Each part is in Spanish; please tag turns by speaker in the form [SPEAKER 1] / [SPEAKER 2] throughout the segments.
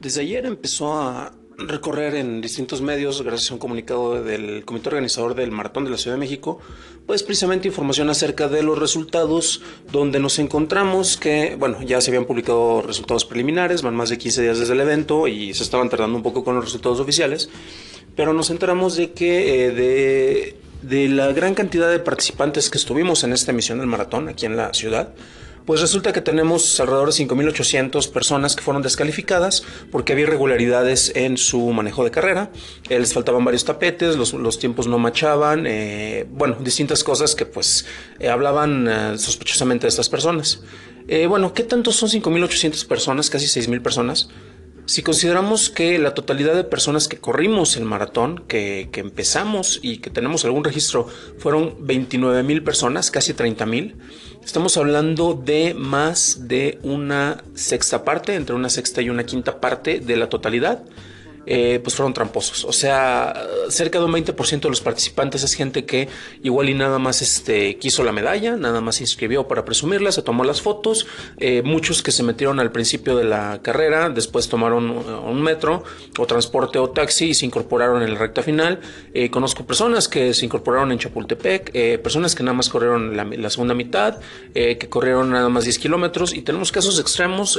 [SPEAKER 1] Desde ayer empezó a recorrer en distintos medios, gracias a un comunicado del comité organizador del Maratón de la Ciudad de México, pues precisamente información acerca de los resultados, donde nos encontramos que, bueno, ya se habían publicado resultados preliminares, van más de 15 días desde el evento y se estaban tardando un poco con los resultados oficiales, pero nos enteramos de que eh, de, de la gran cantidad de participantes que estuvimos en esta emisión del maratón aquí en la ciudad, pues resulta que tenemos alrededor de 5.800 personas que fueron descalificadas porque había irregularidades en su manejo de carrera. Eh, les faltaban varios tapetes, los, tiempos no machaban, eh, bueno, distintas cosas que pues eh, hablaban sospechosamente de estas personas. bueno, ¿qué tanto son 5.800 personas, casi 6.000 personas? Si consideramos que la totalidad de personas que corrimos el maratón, que, que empezamos y que tenemos algún registro, fueron 29 mil personas, casi 30 mil, estamos hablando de más de una sexta parte, entre una sexta y una quinta parte de la totalidad. Eh, pues fueron tramposos. O sea, cerca de un 20% de los participantes es gente que igual y nada más este, quiso la medalla, nada más se inscribió para presumirla, se tomó las fotos. Eh, muchos que se metieron al principio de la carrera, después tomaron un metro o transporte o taxi y se incorporaron en la recta final. Eh, conozco personas que se incorporaron en Chapultepec, personas que nada más corrieron la, la segunda mitad, que corrieron nada más 10 kilómetros y tenemos casos extremos.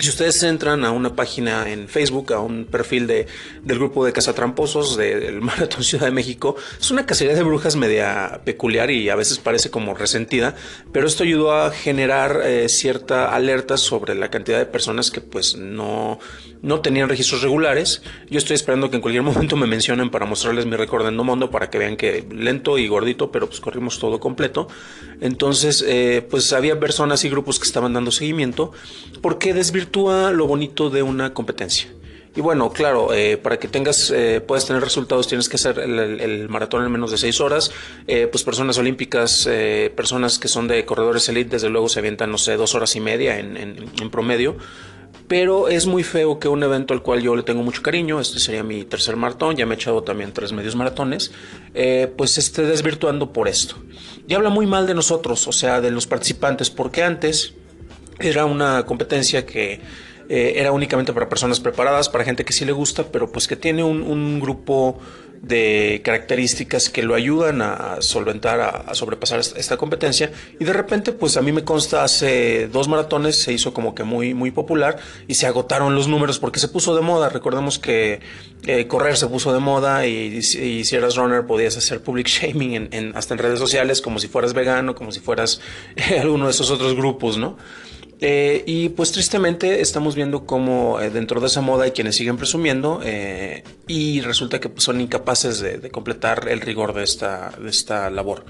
[SPEAKER 1] Si ustedes entran a una página en Facebook, a un perfil de, del grupo de cazatramposos del Maratón Ciudad de México, es una cacería de brujas media peculiar y a veces parece como resentida, pero esto ayudó a generar eh, cierta alerta sobre la cantidad de personas que pues no, no tenían registros regulares. Yo estoy esperando que en cualquier momento me mencionen para mostrarles mi récord en mundo para que vean que lento y gordito, pero pues corrimos todo completo. Entonces, eh, pues había personas y grupos que estaban dando seguimiento porque desvirtúa lo bonito de una competencia. Y bueno, claro, eh, para que tengas, eh, puedas tener resultados, tienes que hacer el, maratón en menos de seis horas. pues personas olímpicas, personas que son de corredores elite, desde luego se avientan, no sé, dos horas y media en, en promedio pero es muy feo que un evento al cual yo le tengo mucho cariño, este sería mi tercer maratón, ya me he echado también tres medios maratones, eh, pues esté desvirtuando por esto. Y habla muy mal de nosotros, o sea, de los participantes, porque antes era una competencia que eh, era únicamente para personas preparadas, para gente que sí le gusta, pero pues que tiene un grupo de características que lo ayudan a solventar, a, sobrepasar esta competencia. Y de repente, pues a mí me consta, hace dos maratones se hizo como que muy, muy popular y se agotaron los números porque se puso de moda. Recordemos que eh, correr se puso de moda y, si eras runner podías hacer public shaming en, hasta en redes sociales como si fueras vegano, como si fueras alguno de esos otros grupos, ¿no? Eh, y pues tristemente estamos viendo como eh, dentro de esa moda hay quienes siguen presumiendo eh, y resulta que pues, son incapaces de, de, completar el rigor de esta, de esta labor.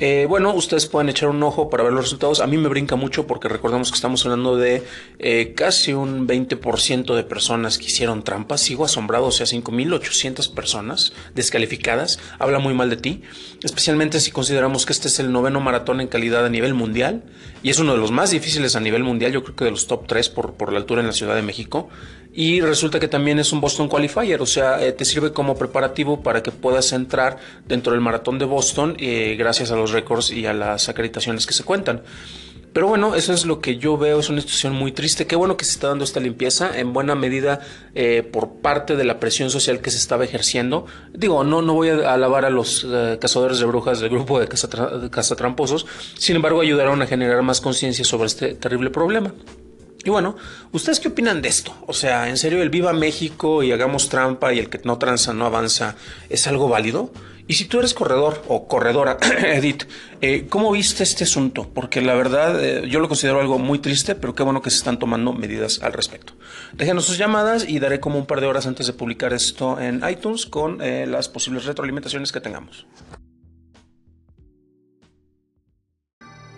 [SPEAKER 1] Eh, bueno, ustedes pueden echar un ojo para ver los resultados. A mí me brinca mucho porque recordemos que estamos hablando de eh, casi un 20% de personas que hicieron trampas. Sigo asombrado, o sea, 5.800 personas descalificadas. Habla muy mal de ti, especialmente si consideramos que este es el noveno maratón en calidad a nivel mundial y es uno de los más difíciles a nivel mundial, yo creo que de los top 3 por, por la altura en la Ciudad de México. Y resulta que también es un Boston Qualifier, o sea, eh, te sirve como preparativo para que puedas entrar dentro del maratón de Boston eh, gracias a los récords y a las acreditaciones que se cuentan. Pero bueno, eso es lo que yo veo, es una situación muy triste. Qué bueno que se está dando esta limpieza, en buena medida eh, por parte de la presión social que se estaba ejerciendo. Digo, no, no voy a alabar a los cazadores de brujas del grupo de cazatramposos, sin embargo ayudaron a generar más conciencia sobre este terrible problema. Y bueno, ¿ustedes qué opinan de esto? O sea, ¿en serio el viva México y hagamos trampa y el que no tranza no avanza es algo válido? Y si tú eres corredor o corredora, Edith, eh, ¿cómo viste este asunto? Porque la verdad eh, yo lo considero algo muy triste, pero qué bueno que se están tomando medidas al respecto. Déjenos sus llamadas y daré como un par de horas antes de publicar esto en iTunes con eh, las posibles retroalimentaciones que tengamos.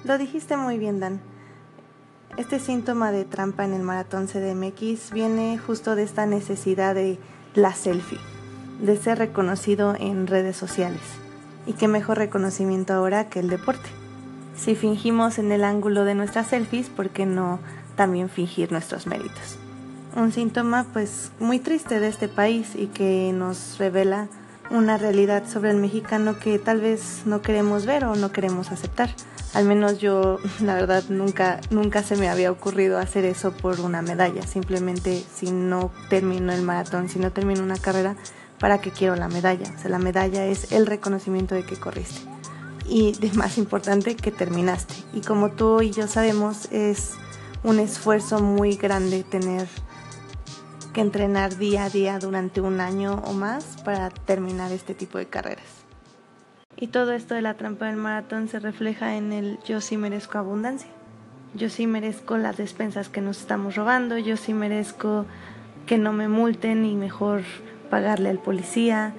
[SPEAKER 2] Lo dijiste muy bien, Dan. Este síntoma de trampa en el maratón CDMX viene justo de esta necesidad de la selfie, de ser reconocido en redes sociales. Y qué mejor reconocimiento ahora que el deporte. Si fingimos en el ángulo de nuestras selfies, ¿por qué no también fingir nuestros méritos? Un síntoma pues muy triste de este país y que nos revela una realidad sobre el mexicano que tal vez no queremos ver o no queremos aceptar Al menos yo, la verdad, nunca, nunca se me había ocurrido hacer eso por una medalla. Simplemente si no termino el maratón, si no termino una carrera, ¿para qué quiero la medalla? O sea, la medalla es el reconocimiento de que corriste. Y de más importante, que terminaste. Y como tú y yo sabemos, es un esfuerzo muy grande tener que entrenar día a día durante un año o más para terminar este tipo de carreras. Y todo esto de la trampa del maratón se refleja en el yo sí merezco abundancia. Yo sí merezco las despensas que nos estamos robando, yo sí merezco que no me multen y mejor pagarle al policía.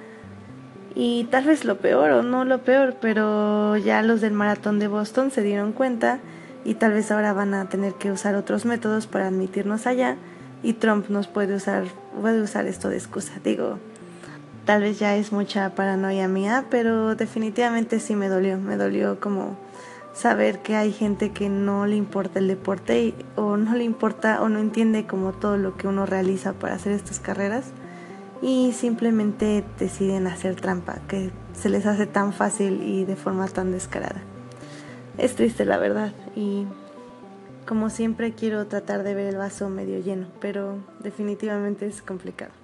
[SPEAKER 2] Y tal vez lo peor o no lo peor, pero ya los del maratón de Boston se dieron cuenta y tal vez ahora van a tener que usar otros métodos para admitirnos allá y Trump nos puede usar puede usar esto de excusa. Digo, tal vez ya es mucha paranoia mía, pero definitivamente sí me dolió, me dolió como saber que hay gente que no le importa el deporte o no le importa o no entiende como todo lo que uno realiza para hacer estas carreras y simplemente deciden hacer trampa, que se les hace tan fácil y de forma tan descarada. Es triste la verdad y como siempre quiero tratar de ver el vaso medio lleno, pero definitivamente es complicado.